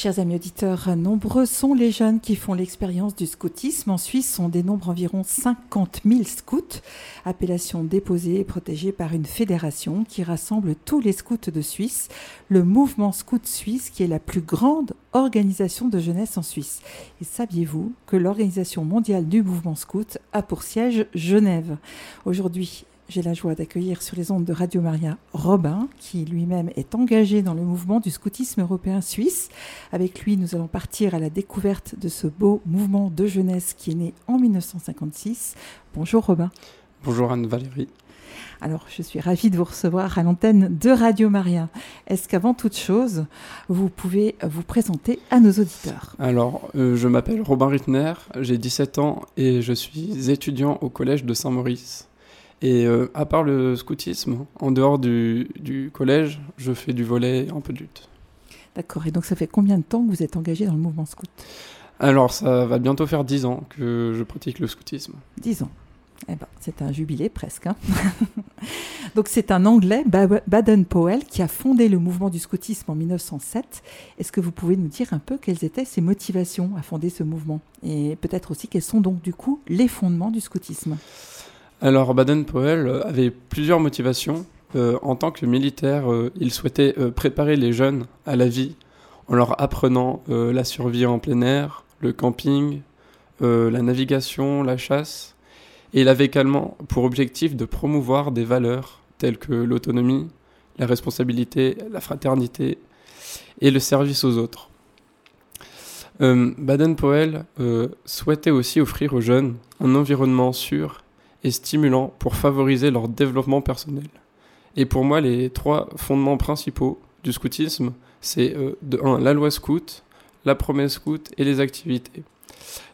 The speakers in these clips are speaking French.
Chers amis auditeurs, nombreux sont les jeunes qui font l'expérience du scoutisme. En Suisse, on dénombre environ 50 000 scouts, appellation déposée et protégée par une fédération qui rassemble tous les scouts de Suisse, le mouvement scout suisse qui est la plus grande organisation de jeunesse en Suisse. Et saviez-vous que l'Organisation mondiale du mouvement scout a pour siège Genève? Aujourd'hui, j'ai la joie d'accueillir sur les ondes de Radio Maria Robin, qui lui-même est engagé dans le mouvement du scoutisme européen suisse. Avec lui, nous allons partir à la découverte de ce beau mouvement de jeunesse qui est né en 1956. Bonjour Robin. Bonjour Anne-Valérie. Alors, je suis ravie de vous recevoir à l'antenne de Radio Maria. Est-ce qu'avant toute chose, vous pouvez vous présenter à nos auditeurs? Alors, euh, je m'appelle Robin Rittner, j'ai 17 ans et je suis étudiant au collège de Saint-Maurice. Et euh, à part le scoutisme, en dehors du, du, collège, je fais du volet et un peu de lutte. D'accord. Et donc ça fait combien de temps que vous êtes engagé dans le mouvement scout? Alors ça va bientôt faire 10 ans que je pratique le scoutisme. 10 ans. Eh ben, c'est un jubilé presque. Hein. donc c'est un Anglais, Baden-Powell, qui a fondé le mouvement du scoutisme en 1907. Est-ce que vous pouvez nous dire un peu quelles étaient ses motivations à fonder ce mouvement? Et peut-être aussi quels sont donc du coup les fondements du scoutisme? Alors Baden-Powell avait plusieurs motivations. Euh, en tant que militaire, euh, il souhaitait euh, préparer les jeunes à la vie en leur apprenant la survie en plein air, le camping, la navigation, la chasse. Et il avait également pour objectif de promouvoir des valeurs telles que l'autonomie, la responsabilité, la fraternité et le service aux autres. Baden-Powell souhaitait aussi offrir aux jeunes un environnement sûr et stimulant pour favoriser leur développement personnel. Et pour moi, les trois fondements principaux du scoutisme, c'est euh, de 1 la loi scout, la promesse scout et les activités.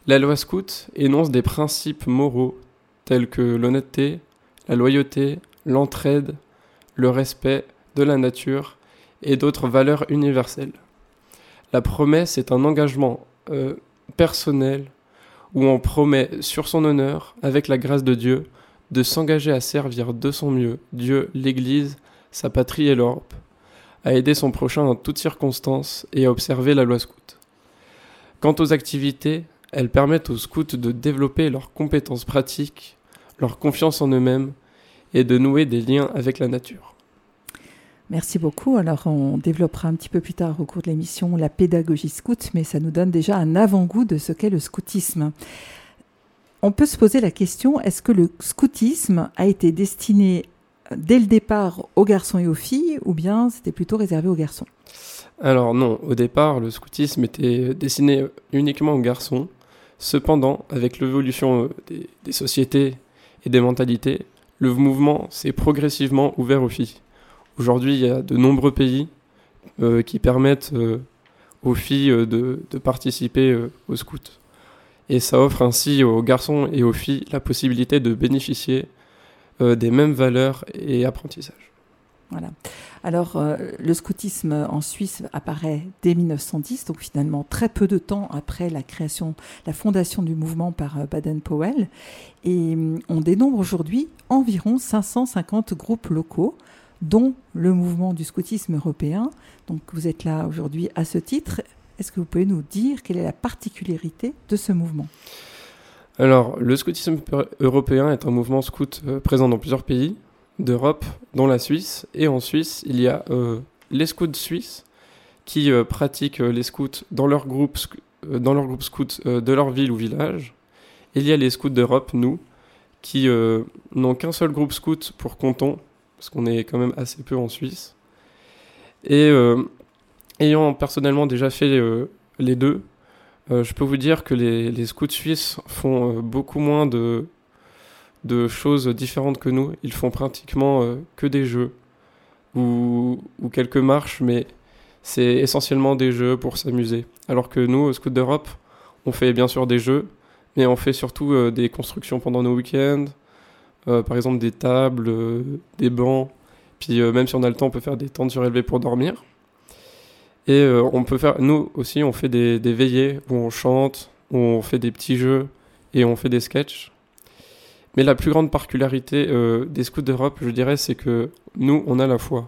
La loi scout énonce des principes moraux tels que l'honnêteté, la loyauté, l'entraide, le respect de la nature et d'autres valeurs universelles. La promesse est un engagement euh, personnel où on promet sur son honneur, avec la grâce de Dieu, de s'engager à servir de son mieux Dieu, l'Église, sa patrie et l'Europe, à aider son prochain dans toutes circonstances et à observer la loi scout. Quant aux activités, elles permettent aux scouts de développer leurs compétences pratiques, leur confiance en eux-mêmes et de nouer des liens avec la nature. Merci beaucoup. Alors, on développera un petit peu plus tard au cours de l'émission la pédagogie scout, mais ça nous donne déjà un avant-goût de ce qu'est le scoutisme. On peut se poser la question, est-ce que le scoutisme a été destiné dès le départ aux garçons et aux filles, ou bien c'était plutôt réservé aux garçons? Alors non, au départ, le scoutisme était destiné uniquement aux garçons. Cependant, avec l'évolution euh, des, des sociétés et des mentalités, le mouvement s'est progressivement ouvert aux filles. Aujourd'hui, il y a de nombreux pays euh, qui permettent euh, aux filles euh, de, participer au scout. Et ça offre ainsi aux garçons et aux filles la possibilité de bénéficier des mêmes valeurs et apprentissages. Voilà. Alors, le scoutisme en Suisse apparaît dès 1910, donc finalement très peu de temps après la création, la fondation du mouvement par Baden-Powell. Et hum, on dénombre aujourd'hui environ 550 groupes locaux dont le mouvement du scoutisme européen. Donc vous êtes là aujourd'hui à ce titre. Est-ce que vous pouvez nous dire quelle est la particularité de ce mouvement? Alors, le scoutisme européen est un mouvement scout euh, présent dans plusieurs pays d'Europe, dont la Suisse. Et en Suisse, il y a euh, les scouts suisses qui euh, pratiquent les scouts dans leur groupe, dans scout de leur ville ou village. Il y a les scouts d'Europe, nous, qui n'ont qu'un seul groupe scout pour canton, parce qu'on est quand même assez peu en Suisse. Et euh, ayant personnellement déjà fait euh, les deux, euh, je peux vous dire que les, scouts suisses font beaucoup moins de, choses différentes que nous. Ils font pratiquement que des jeux ou, quelques marches, mais c'est essentiellement des jeux pour s'amuser. Alors que nous, au Scouts d'Europe, on fait bien sûr des jeux, mais on fait surtout des constructions pendant nos week-ends, par exemple des tables, euh, des bancs. Puis euh, même si on a le temps, on peut faire des tentes surélevées pour dormir. Et on peut faire, nous aussi, on fait des, des, veillées où on chante, où on fait des petits jeux et on fait des sketchs. Mais la plus grande particularité des scouts d'Europe, je dirais, c'est que nous, on a la foi.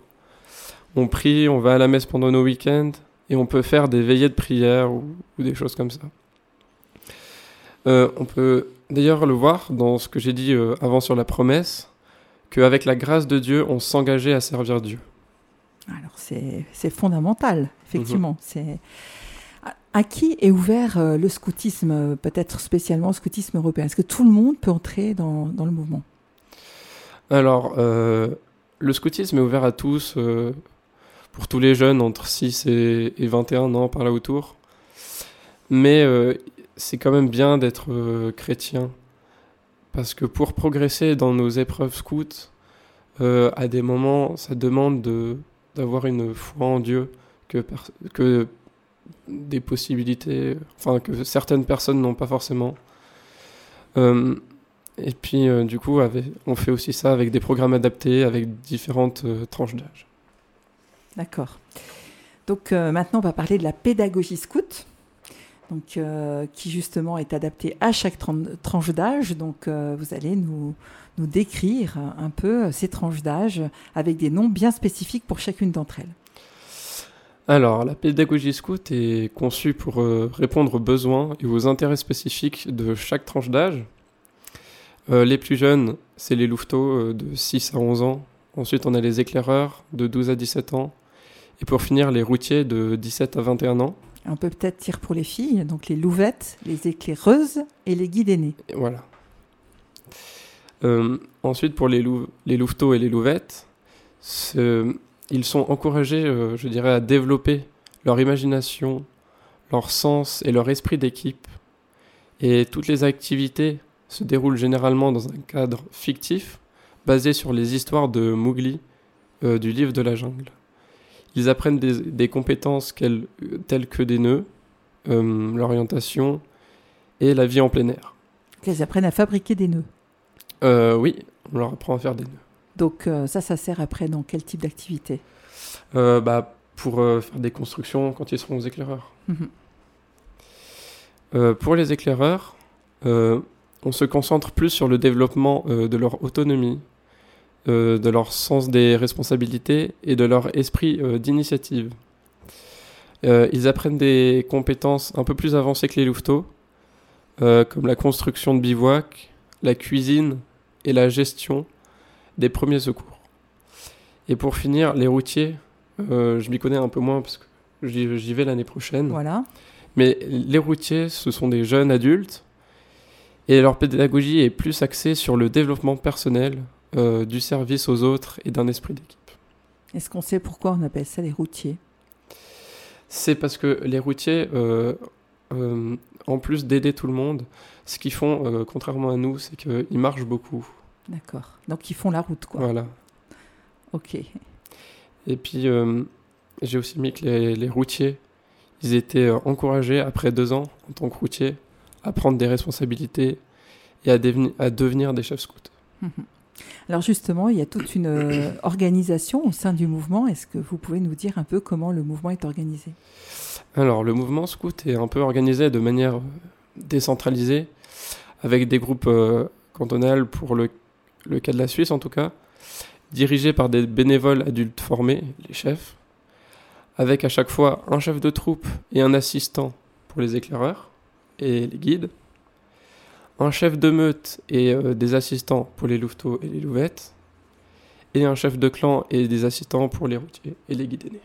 On prie, on va à la messe pendant nos week-ends et on peut faire des veillées de prière ou, des choses comme ça. Euh, on peut d'ailleurs le voir dans ce que j'ai dit euh, avant sur la promesse, qu'avec la grâce de Dieu, on s'engageait à servir Dieu. Alors c'est fondamental, effectivement. Mhm. C'est à qui est ouvert euh, le scoutisme, peut-être spécialement le scoutisme européen? Est-ce que tout le monde peut entrer dans, le mouvement? Alors, le scoutisme est ouvert à tous, pour tous les jeunes entre 6 et, 21 ans par là autour. Mais c'est quand même bien d'être euh, chrétien. Parce que pour progresser dans nos épreuves scouts, euh, à des moments, ça demande de, d'avoir une foi en Dieu que, que des possibilités, enfin que certaines personnes n'ont pas forcément. Euh, et puis, du coup, on fait aussi ça avec des programmes adaptés, avec différentes tranches d'âge. D'accord. Donc maintenant, on va parler de la pédagogie scout donc, euh, qui justement est adapté à chaque tranche d'âge. Donc, euh, vous allez nous, nous décrire un peu ces tranches d'âge avec des noms bien spécifiques pour chacune d'entre elles. Alors, la pédagogie scout est conçue pour euh, répondre aux besoins et aux intérêts spécifiques de chaque tranche d'âge. les plus jeunes, c'est les louveteaux de 6 à 11 ans. Ensuite, on a les éclaireurs de 12 à 17 ans. Et pour finir, les routiers de 17 à 21 ans. On peut peut-être dire pour les filles, donc les louvettes, les éclaireuses et les guides. Voilà. Euh, ensuite, pour les, les louveteaux et les louvettes, ils sont encouragés, euh, je dirais, à développer leur imagination, leur sens et leur esprit d'équipe. Et toutes les activités se déroulent généralement dans un cadre fictif, basé sur les histoires de Mowgli euh, du livre de la jungle. Ils apprennent des, compétences telles que des nœuds, euh, l'orientation et la vie en plein air. Ils apprennent à fabriquer des nœuds euh, Oui, on leur apprend à faire des nœuds. Donc euh, ça, ça sert après dans quel type d'activité? Bah, Pour faire des constructions quand ils seront aux éclaireurs. Mhm. pour les éclaireurs, on se concentre plus sur le développement de leur autonomie, euh, de leur sens des responsabilités et de leur esprit euh, d'initiative. Euh, ils apprennent des compétences un peu plus avancées que les louveteaux, comme la construction de bivouac, la cuisine et la gestion des premiers secours. Et pour finir, les routiers, je m'y connais un peu moins parce que j'y vais l'année prochaine. Voilà. Mais les routiers, ce sont des jeunes adultes et leur pédagogie est plus axée sur le développement personnel, euh, du service aux autres et d'un esprit d'équipe. Est-ce qu'on sait pourquoi on appelle ça les routiers? C'est parce que les routiers, euh, euh, en plus d'aider tout le monde, ce qu'ils font, contrairement à nous, c'est qu'ils marchent beaucoup. D'accord. Donc ils font la route, quoi. Voilà. Ok. Et puis, j'ai aussi mis que les, routiers, ils étaient encouragés, après deux ans en tant que routiers, à prendre des responsabilités et à, à devenir des chefs scouts. Alors justement, il y a toute une euh, organisation au sein du mouvement. Est-ce que vous pouvez nous dire un peu comment le mouvement est organisé? Alors le mouvement scout est un peu organisé de manière décentralisée, avec des groupes euh, cantonales pour le cas de la Suisse en tout cas, dirigés par des bénévoles adultes formés, les chefs, avec à chaque fois un chef de troupe et un assistant pour les éclaireurs et les guides un chef de meute et euh, des assistants pour les louveteaux et les louvettes, et un chef de clan et des assistants pour les routiers et les guides aînés.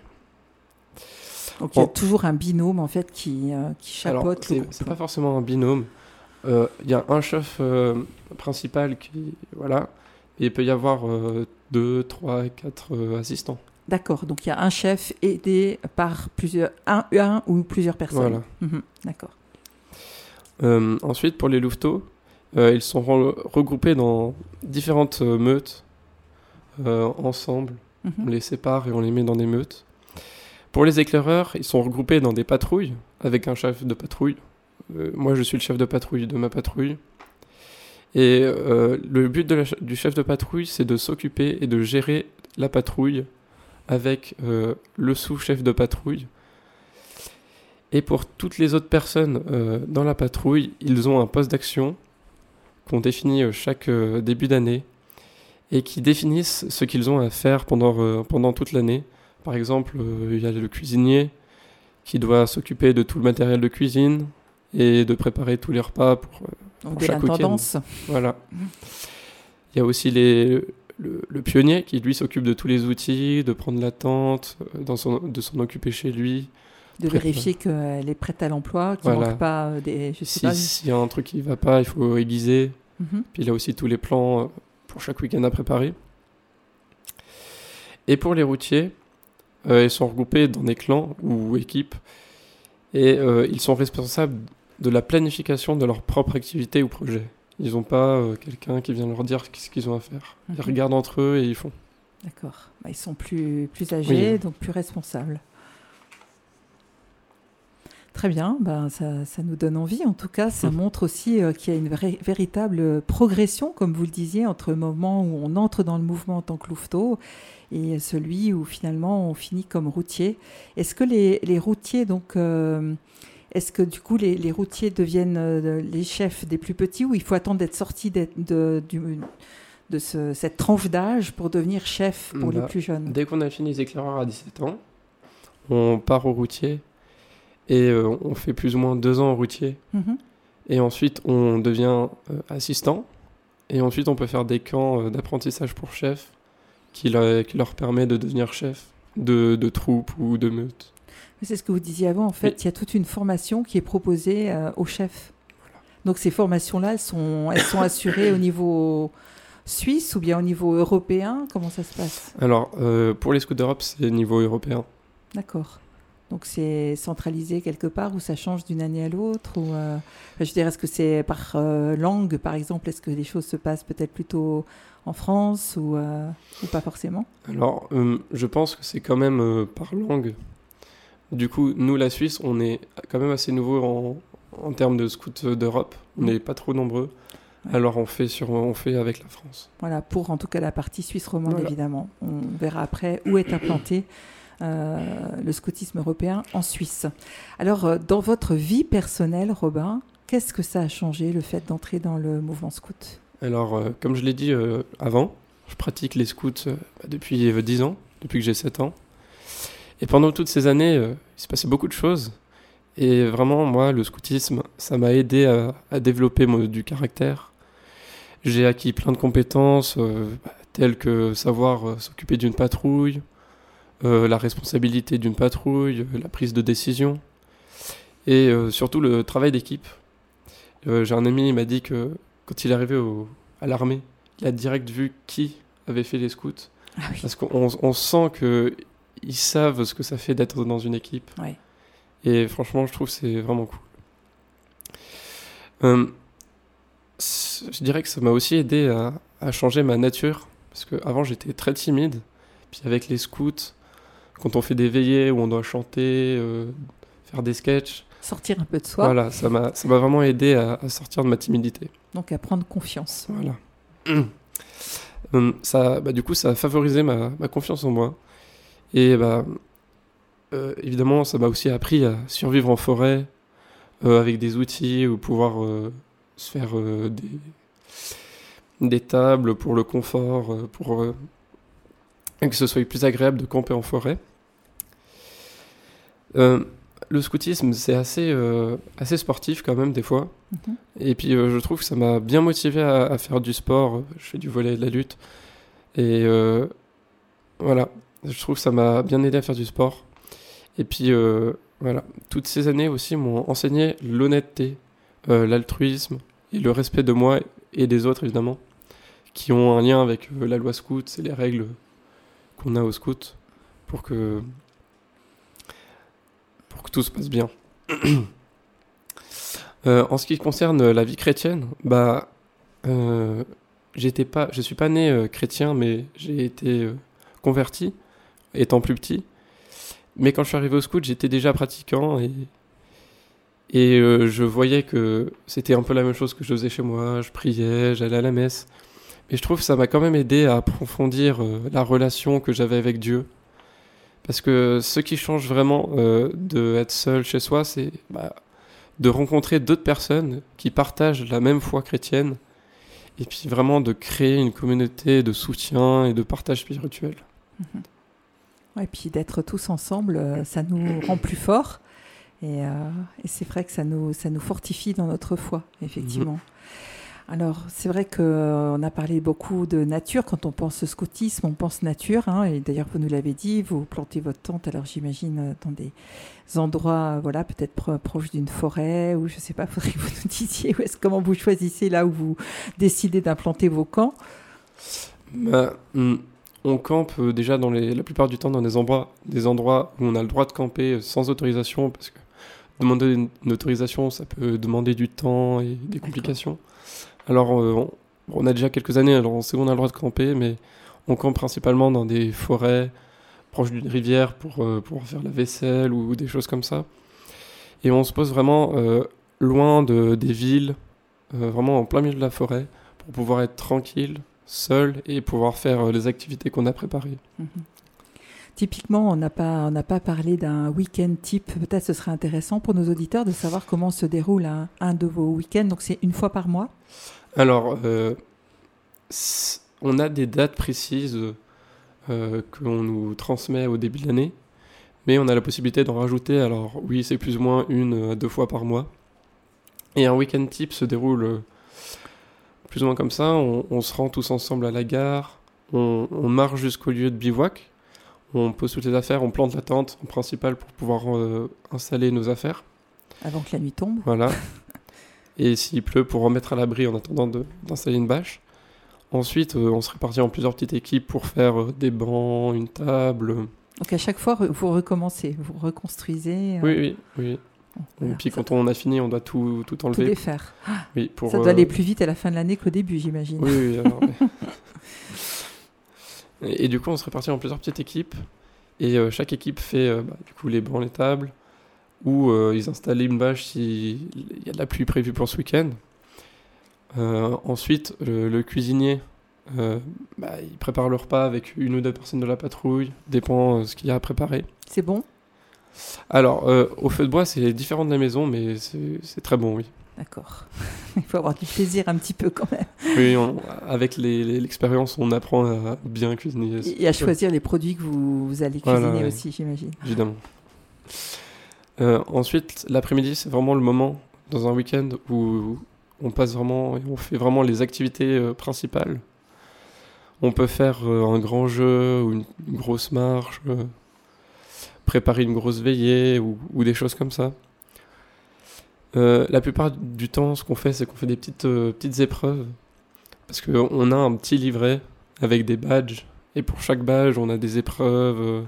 Donc il y a toujours un binôme en fait qui, euh, qui chapeaute Alors, C'est pas forcément un binôme. Euh, il y a un chef principal qui voilà, et il peut y avoir deux, trois, quatre assistants. D'accord, donc il y a un chef aidé par plusieurs, un, un ou plusieurs personnes. Voilà. Mhm, d'accord. Euh, ensuite, pour les louveteaux, euh, ils sont regroupés dans différentes euh, meutes ensemble. Mhm. On les sépare et on les met dans des meutes. Pour les éclaireurs, ils sont regroupés dans des patrouilles avec un chef de patrouille. moi, je suis le chef de patrouille de ma patrouille. Et le but du chef de patrouille, c'est de s'occuper et de gérer la patrouille avec le sous-chef de patrouille et pour toutes les autres personnes euh, dans la patrouille, ils ont un poste d'action qu'on définit euh, chaque euh, début d'année et qui définissent ce qu'ils ont à faire pendant, pendant toute l'année. Par exemple, il y a le cuisinier qui doit s'occuper de tout le matériel de cuisine et de préparer tous les repas pour, pour de chaque l'intendance. Voilà. Mhm. Il y a aussi les, le, le pionnier qui lui s'occupe de tous les outils, de prendre la tente, dans son, de s'en occuper chez lui. De vérifier qu'elle est prête à l'emploi, qu'il ne Voilà. manque pas euh, des. Je sais Si- pas. S'il y a un truc qui va pas, il faut aiguiser. Mhm. Puis il a aussi tous les plans euh, pour chaque week-end à préparer. Et pour les routiers, euh, ils sont regroupés dans des clans ou équipes et euh, ils sont responsables de la planification de leur propre activité ou projet. Ils n'ont pas euh, quelqu'un qui vient leur dire ce qu'ils ont à faire. Ils Mhm. regardent entre eux et ils font. D'accord. Bah, ils sont plus, plus âgés, Oui. donc plus responsables. Très bien, ben, ça, ça nous donne envie. En tout cas, ça Mhm. montre aussi euh, qu'il y a une vraie- véritable progression, comme vous le disiez, entre le moment où on entre dans le mouvement en tant que louveteau et celui où finalement on finit comme routier. Est-ce que les, les routiers, donc, euh, est-ce que du coup les, les routiers deviennent euh, les chefs des plus petits ou il faut attendre d'être sorti d'être- de, du- de ce- cette tranche d'âge pour devenir chef pour les Bah, plus jeunes? Dès qu'on a fini les éclaireurs à 17 ans, on part au routier et euh, on fait plus ou moins deux ans au routier. Mhm. Et ensuite, on devient euh, assistant. Et ensuite, on peut faire des camps euh, d'apprentissage pour chef qui, leur- qui leur permet de devenir chef de, de troupe ou de meute. C'est ce que vous disiez avant. En fait, Oui. il y a toute une formation qui est proposée aux chefs. Donc ces formations-là, elles sont, elles sont assurées au niveau suisse ou bien au niveau européen? Comment ça se passe? Alors, pour les scouts d'Europe, c'est niveau européen. D'accord. Donc c'est centralisé quelque part ou ça change d'une année à l'autre ou euh, Je dirais, est-ce que c'est par euh, langue, par exemple? Est-ce que les choses se passent peut-être plutôt en France ou, euh, ou pas forcément? Alors, je pense que c'est quand même par langue. Du coup, nous, la Suisse, on est quand même assez nouveau en, en termes de scouts d'Europe. On Mm. n'est pas trop nombreux. Ouais. Alors, on fait, sur, on fait avec la France. Voilà, pour en tout cas la partie suisse romande, Voilà. évidemment. On verra après où est implanté le scoutisme européen en Suisse. Alors, euh, dans votre vie personnelle, Robin, qu'est-ce que ça a changé, le fait d'entrer dans le mouvement scout? Alors, euh, comme je l'ai dit euh, avant, je pratique les scouts euh, bah, depuis euh, 10 ans, depuis que j'ai 7 ans. Et pendant toutes ces années, euh, il s'est passé beaucoup de choses. Et vraiment, moi, le scoutisme, ça m'a aidé à, développer du caractère. J'ai acquis plein de compétences, euh, bah, telles que savoir euh, s'occuper d'une patrouille, euh, la responsabilité d'une patrouille, euh, la prise de décision, et euh, surtout le travail d'équipe. Euh, j'ai un ami, il m'a dit que quand il est arrivé au- à l'armée, il a direct vu qui avait fait les scouts. Ah oui. Parce qu'on on sent que ils savent ce que ça fait d'être dans une équipe. Ouais. Et franchement, je trouve que c'est vraiment cool. Je dirais que ça m'a aussi aidé à, à changer ma nature. Parce qu'avant, j'étais très timide. Puis avec les scouts, quand on fait des veillées où on doit chanter, euh, faire des sketchs, Sortir un peu de soi, voilà, ça m'a vraiment aidé à- à sortir de ma timidité. donc à prendre confiance. Voilà. Hum, ça, bah, du coup, ça a favorisé ma, ma confiance en moi. Et bah, euh, évidemment, ça m'a aussi appris à survivre en forêt euh, avec des outils ou pouvoir se faire des, des tables pour le confort, pour que ce soit plus agréable de camper en forêt. Euh, le scoutisme, c'est assez, euh, assez sportif quand même des fois. Mhm. Et puis euh, je trouve que ça m'a bien motivé à, à faire du sport. Je fais du volet et de la lutte. Et euh, voilà, je trouve que ça m'a bien aidé à faire du sport. Et puis voilà, toutes ces années aussi m'ont enseigné l'honnêteté, l'altruisme et le respect de moi et des autres évidemment, qui ont un lien avec la loi scout, c'est les règles qu'on a au scout pour que pour que tout se passe bien. Euh, en ce qui concerne la vie chrétienne, bah, euh, j'étais pas, je suis pas né euh, chrétien, mais j'ai été euh, converti étant plus petit. Mais quand je suis arrivé au scout, j'étais déjà pratiquant et et je voyais que c'était un peu la même chose que je faisais chez moi. Je priais, j'allais à la messe. Mais je trouve que ça m'a quand même aidé à approfondir la relation que j'avais avec Dieu. Parce que ce qui change vraiment euh, de être seul chez soi, c'est bah, de rencontrer d'autres personnes qui partagent la même foi chrétienne et puis vraiment de créer une communauté de soutien et de partage spirituel. Ouais, Et puis d'être tous ensemble, euh, ça nous rend plus forts. Et, c'est vrai que ça nous, ça nous fortifie dans notre foi, effectivement. Mhm. Alors, c'est vrai qu'on a parlé beaucoup de nature. Quand on pense scoutisme, on pense nature. Hein. et d'ailleurs, vous nous l'avez dit, vous plantez votre tente, alors j'imagine, dans des endroits, voilà, peut-être proches d'une forêt, ou je ne sais pas, faudrait que vous nous disiez où comment vous choisissez là où vous décidez d'implanter vos camps. Bah, hmm, on campe euh, déjà dans les, la plupart du temps dans des endroits, des endroits où on a le droit de camper sans autorisation, parce que demander une autorisation, ça peut demander du temps et des complications. Alors, euh, on, a déjà quelques années, alors on sait qu'on a le droit de camper, mais on campe principalement dans des forêts proches d'une rivière pour euh, pouvoir faire la vaisselle ou, des choses comme ça. Et on se pose vraiment euh, loin de, des villes, vraiment en plein milieu de la forêt, pour pouvoir être tranquille, seul et pouvoir faire les activités qu'on a préparées. Mhm. Typiquement, on n'a pas, pas parlé d'un week-end type. Peut-être ce serait intéressant pour nos auditeurs de savoir comment se déroule un, de vos week-ends. Donc c'est une fois par mois Alors, euh, on a des dates précises euh, qu'on nous transmet au début de l'année, mais on a la possibilité d'en rajouter. Alors oui, c'est plus ou moins une à deux fois par mois. Et un week-end type se déroule euh, plus ou moins comme ça. On, se rend tous ensemble à la gare, on, on marche jusqu'au lieu de bivouac on pose toutes les affaires, on plante la tente en principal pour pouvoir euh, installer nos affaires. Avant que la nuit tombe. Voilà. Et s'il pleut, pour remettre à l'abri en attendant d'installer une bâche. Ensuite, euh, on se répartit en plusieurs petites équipes pour faire euh, des bancs, une table. Donc à chaque fois, vous recommencez, vous reconstruisez. Oui, oui, oui. Et puis quand on a fini, on doit tout, tout enlever. Tout défaire. Oui, pour, Ça doit aller plus vite à la fin de l'année qu'au début, j'imagine. Oui, oui. Alors, Et, du coup, on se répartit en plusieurs petites équipes. Et euh, chaque équipe fait euh, bah, du coup les bancs, les tables, ou euh, ils installent une bâche s'il y a de la pluie prévue pour ce week-end. ensuite, le, cuisinier, bah, il prépare le repas avec une ou deux personnes de la patrouille, dépend ce qu'il y a à préparer. C'est bon? Alors, au feu de bois, c'est différent de la maison, mais c'est très bon, oui. D'accord. Il faut avoir du plaisir un petit peu quand même. Oui, avec l'expérience, on apprend à bien cuisiner. Et à choisir les produits que vous, allez cuisiner aussi, j'imagine. Évidemment. Euh, ensuite, l'après-midi, c'est vraiment le moment dans un week-end où on passe vraiment et on fait vraiment les activités euh, principales. On peut faire euh, un grand jeu ou une, grosse marche, préparer une grosse veillée ou des choses comme ça. La plupart du temps, ce qu'on fait, c'est qu'on fait des petites, petites épreuves. Parce qu'on a un petit livret avec des badges. Et pour chaque badge, on a des épreuves.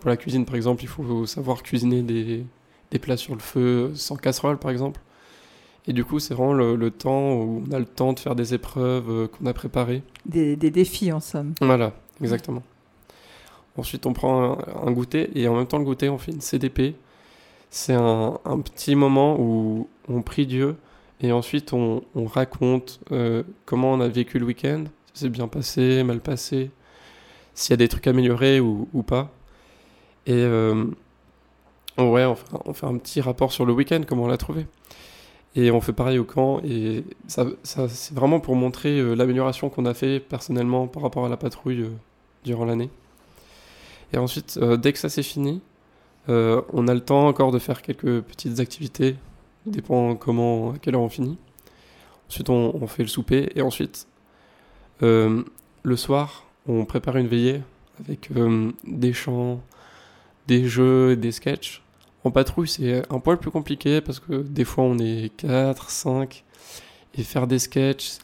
Pour la cuisine, par exemple, il faut savoir cuisiner des, des plats sur le feu sans casserole, par exemple. Et du coup, c'est vraiment le, temps où on a le temps de faire des épreuves qu'on a préparées. Des, des, défis, en somme. Voilà, exactement. Ensuite, on prend un, un, goûter. Et en même temps, le goûter, on fait une CDP c'est un, petit moment où on prie Dieu et ensuite on, raconte euh, comment on a vécu le week-end, si c'est bien passé, mal passé, s'il y a des trucs améliorés ou, pas. Et euh, ouais, on fait, un petit rapport sur le week-end, comment on l'a trouvé. Et on fait pareil au camp. Et c'est vraiment pour montrer euh, l'amélioration qu'on a fait personnellement par rapport à la patrouille durant l'année. Et ensuite, dès que ça c'est fini, euh, on a le temps encore de faire quelques petites activités, dépend comment, à quelle heure on finit. Ensuite, on, fait le souper et ensuite, euh, le soir, on prépare une veillée avec euh, des chants, des jeux, des sketchs. En patrouille, c'est un poil plus compliqué parce que des fois, on est 4, 5 et faire des sketchs,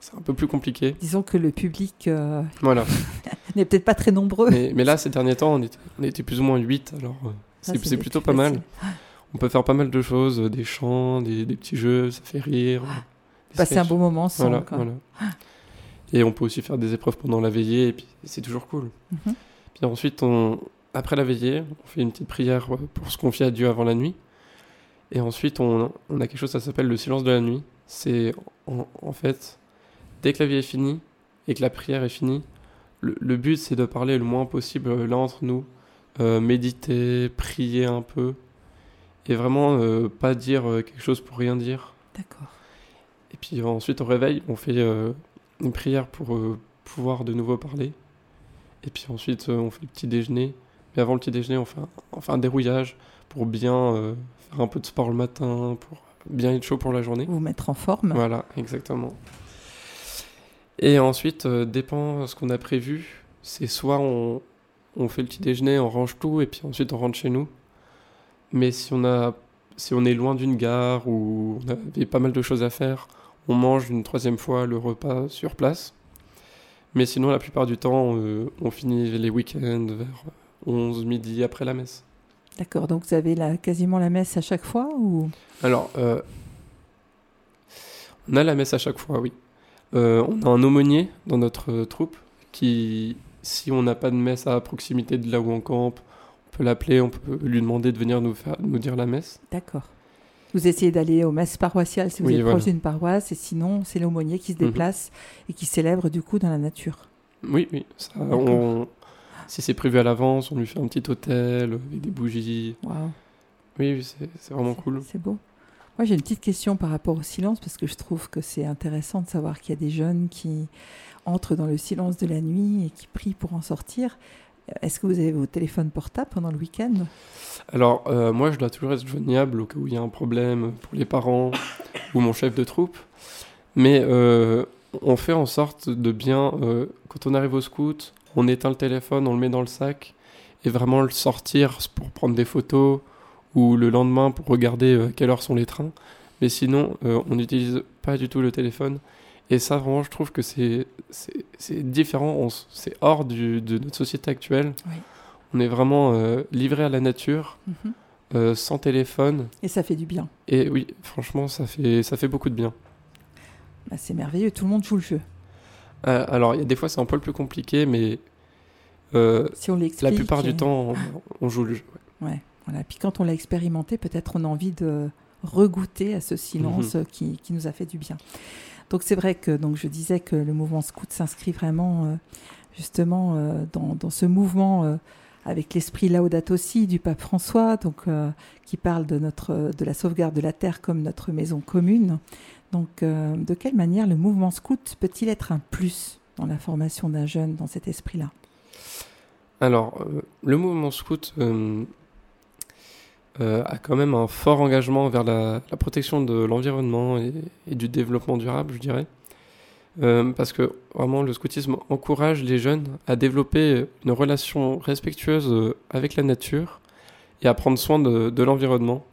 c'est un, peu plus compliqué. Disons que le public euh, voilà. n'est peut-être pas très nombreux. Mais, là, ces derniers temps, on était, plus ou moins 8, alors euh, c'est plutôt pas mal. On peut faire pas mal de choses, des chants, des, petits jeux, ça fait rire. Passer un bon moment sans. Voilà, Et on peut aussi faire des épreuves pendant la veillée, et puis c'est toujours cool. Mhm. Puis ensuite, on, après la veillée, on fait une petite prière pour se confier à Dieu avant la nuit. Et ensuite, on, on a quelque chose, ça s'appelle le silence de la nuit c'est en, fait, dès que la vie est finie et que la prière est finie, le, but c'est de parler le moins possible là entre nous, euh, méditer, prier un peu, et vraiment euh, pas dire euh, quelque chose pour rien dire. D'accord. Et puis ensuite au réveil, on fait une prière pour pouvoir de nouveau parler. Et puis ensuite on fait le petit déjeuner. Mais avant le petit déjeuner, on fait un, on fait un dérouillage pour bien euh, faire un peu de sport le matin, pour bien être chaud pour la journée. Vous mettre en forme. Voilà, exactement. Et ensuite, euh, dépend ce qu'on a prévu. C'est soit on, on fait le petit déjeuner, on range tout et puis ensuite on rentre chez nous. Mais si on, a, si on est loin d'une gare ou on avait pas mal de choses à faire, on mange une troisième fois le repas sur place. Mais sinon, la plupart du temps, euh, on finit les week-ends vers 11 midi après la messe. D'accord, donc vous avez la, quasiment la messe à chaque fois ou? Alors, euh, on a la messe à chaque fois, oui. Euh, on a un aumônier dans notre troupe qui, si on n'a pas de messe à proximité de là où on campe, on peut l'appeler, on peut lui demander de venir nous, faire, nous dire la messe. D'accord. Vous essayez d'aller aux messes paroissiales si vous Oui, êtes voilà. proche d'une paroisse, et sinon, c'est l'aumônier qui se Mhm. déplace et qui célèbre du coup dans la nature. Oui, oui. Ça, on- si c'est prévu à l'avance, on lui fait un petit hôtel avec des bougies. Waouh. Oui, c'est vraiment cool. C'est beau. Moi, j'ai une petite question par rapport au silence, parce que je trouve que c'est intéressant de savoir qu'il y a des jeunes qui entrent dans le silence de la nuit et qui prient pour en sortir. Est-ce que vous avez vos téléphones portables pendant le week-end? Alors, euh, moi, je dois toujours être joignable au cas où il y a un problème pour les parents ou mon chef de troupe. Mais euh, on fait en sorte de bien, euh, quand on arrive au scout, on éteint le téléphone, on le met dans le sac et vraiment le sortir pour prendre des photos ou le lendemain pour regarder euh, quelle heure sont les trains. Mais sinon, euh, on n'utilise pas du tout le téléphone. Et ça, vraiment, je trouve que c'est différent, c'est hors du- de notre société actuelle. Oui. On est vraiment euh, livré à la nature, Mhm. euh, sans téléphone. Et ça fait du bien. Et oui, franchement, ça fait, ça fait beaucoup de bien. Bah, c'est merveilleux, tout le monde joue le jeu. Euh, alors, il y a des fois, c'est un peu le plus compliqué, mais euh, Si on la plupart du euh, temps, on, on joue le jeu. Ouais, voilà. Puis quand on l'a expérimenté, peut-être on a envie de regoûter à ce silence Mhm. euh, qui, qui nous a fait du bien. Donc c'est vrai que donc je disais que le mouvement scout s'inscrit vraiment euh, justement euh, dans, dans ce mouvement euh, avec l'esprit Laudato Si du pape François, donc qui parle de notre de la sauvegarde de la terre comme notre maison commune. Donc euh, de quelle manière le mouvement scout peut-il être un plus dans la formation d'un jeune dans cet esprit-là? Alors, euh, le mouvement scout euh, a quand même un fort engagement vers la, protection de l'environnement et, du développement durable, je dirais. Parce que vraiment, le scoutisme encourage les jeunes à développer une relation respectueuse avec la nature et à prendre soin de, l'environnement.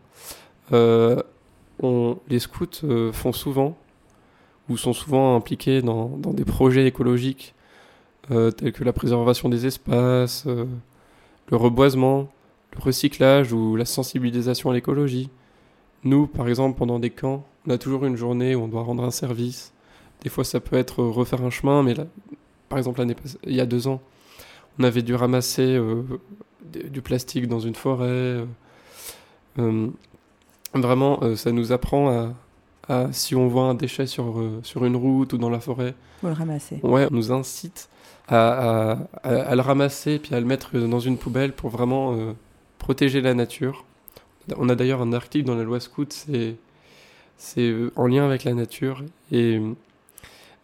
Les scouts euh, font souvent ou sont souvent impliqués dans, des projets écologiques euh, tels que la préservation des espaces, euh, le reboisement, le recyclage ou la sensibilisation à l'écologie. Nous, par exemple, pendant des camps, on a toujours une journée où on doit rendre un service. Des fois, ça peut être refaire un chemin, mais par exemple, il y a deux ans, on avait dû ramasser du plastique dans une forêt. Euh, euh, vraiment, euh, ça nous apprend à, à- si on voit un déchet sur, euh, sur une route ou dans la forêt, Vous le ramassez. Ouais, on nous incite à, à- le ramasser puis à le mettre dans une poubelle pour vraiment euh, protéger la nature. On a d'ailleurs un article dans la loi scout, c'est c'est euh, en lien avec la nature et euh,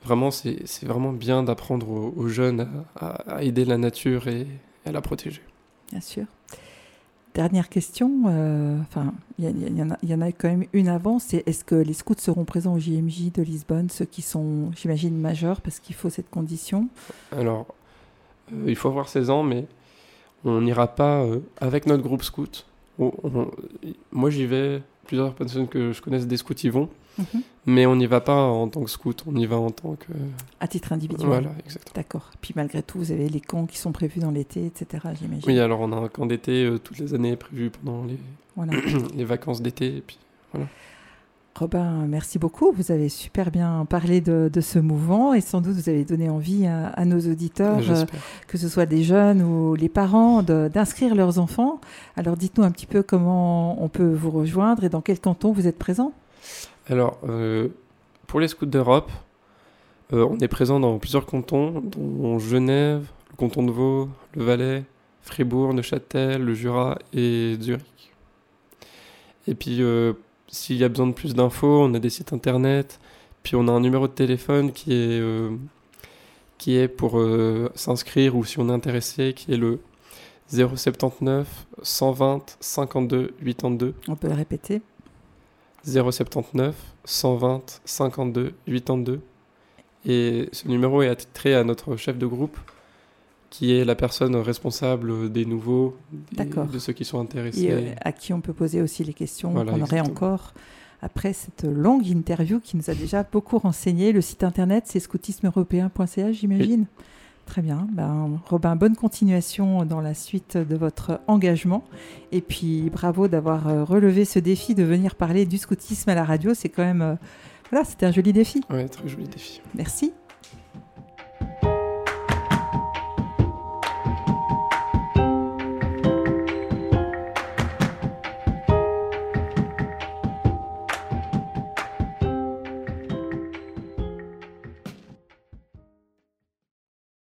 vraiment c'est c'est vraiment bien d'apprendre aux, aux jeunes à aider la nature et à la protéger. Bien sûr. Dernière question, euh, il y, en a- quand même une avant, c'est est-ce que les scouts seront présents au JMJ de Lisbonne, ceux qui sont, j'imagine, majeurs, parce qu'il faut cette condition? Alors, euh, il faut avoir 16 ans, mais on n'ira pas euh, avec notre groupe scout. Moi, j'y vais. Plusieurs personnes que je connaisse des scouts y vont, Mhm. mais on n'y va pas en tant que scout. On y va en tant que. À titre individuel Voilà, exactement. D'accord. Puis malgré tout, vous avez les camps qui sont prévus dans l'été, etc., j'imagine. Oui, alors on a un camp d'été euh, toutes les années prévu pendant les, Voilà. les vacances d'été. Et puis, Robin, merci beaucoup. Vous avez super bien parlé de, de ce mouvement et sans doute vous avez donné envie à, à nos auditeurs, euh, que ce soit des jeunes ou les parents, d'inscrire leurs enfants. Alors dites-nous un petit peu comment on peut vous rejoindre et dans quel canton vous êtes présent? Alors, euh, pour les scouts d'Europe, euh, on est présent dans plusieurs cantons, dont Genève, le canton de Vaud, le Valais, Fribourg, Neuchâtel, le Jura et Zurich. Et puis, euh, s'il y a besoin de plus d'infos, on a des sites internet, puis on a un numéro de téléphone qui est, qui est pour s'inscrire ou si on est intéressé, qui est le 079 120 52 82. On peut le répéter. 079 120 52 82. Et ce numéro est attitré à notre chef de groupe, qui est la personne responsable des nouveaux, de ceux qui sont intéressés. Et euh, à qui on peut poser aussi les questions qu'on aurait encore après cette longue interview qui nous a déjà beaucoup renseigné. Le site internet, c'est scoutismeeuropéen.ca, j'imagine. Très bien. Ben, Robin, bonne continuation dans la suite de votre engagement. Et puis, bravo d'avoir euh, relevé ce défi de venir parler du scoutisme à la radio. C'est quand même. Euh, voilà, c'était un joli défi. Oui, très joli défi. Merci.